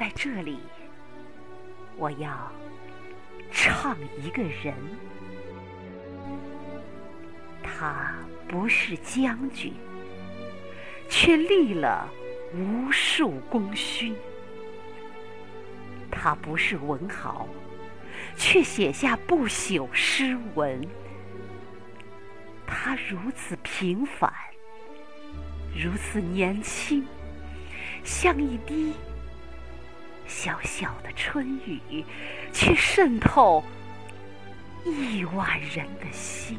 在这里，我要唱一个人，他不是将军，却立了无数功勋；他不是文豪，却写下不朽诗文。他如此平凡，如此年轻，像一滴小小的春雨，却渗透亿万人的心。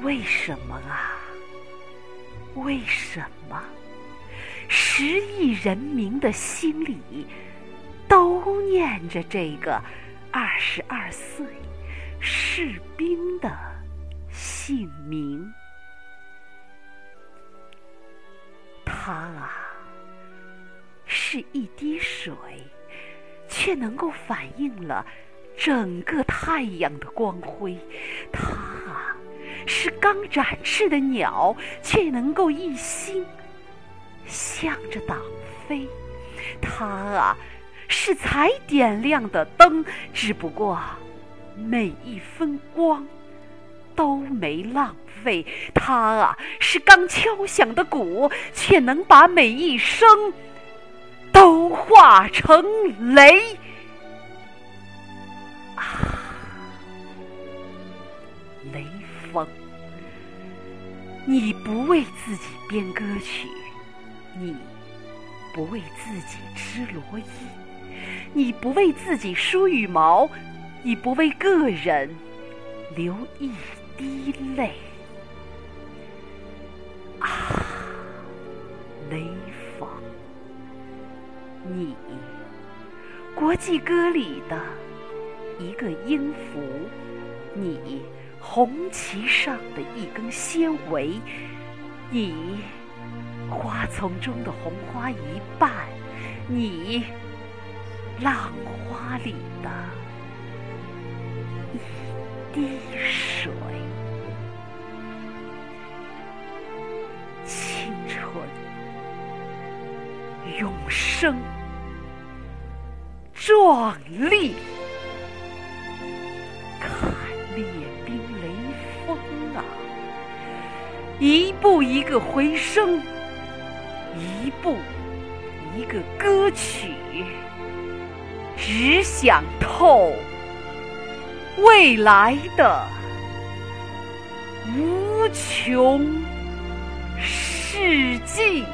为什么啊？为什么十亿人民的心里都念着这个二十二岁？士兵的姓名，他啊，是一滴水，却能够反映了整个太阳的光辉；它啊，是刚展翅的鸟，却能够一心向着党飞；它啊，是才点亮的灯，只不过。每一分光都没浪费，它啊是刚敲响的鼓，却能把每一声都化成雷。啊，雷锋，你不为自己编歌曲，你不为自己织罗衣，你不为自己梳羽毛。你不为个人流一滴泪啊，雷锋，你国际歌里的一个音符，你红旗上的一根纤维，你花丛中的红花一瓣，你浪花里的一。滴水，永生，壮丽，看列兵雷锋啊！一步一个回声，一步一个歌曲，只想透。未来的无穷世纪。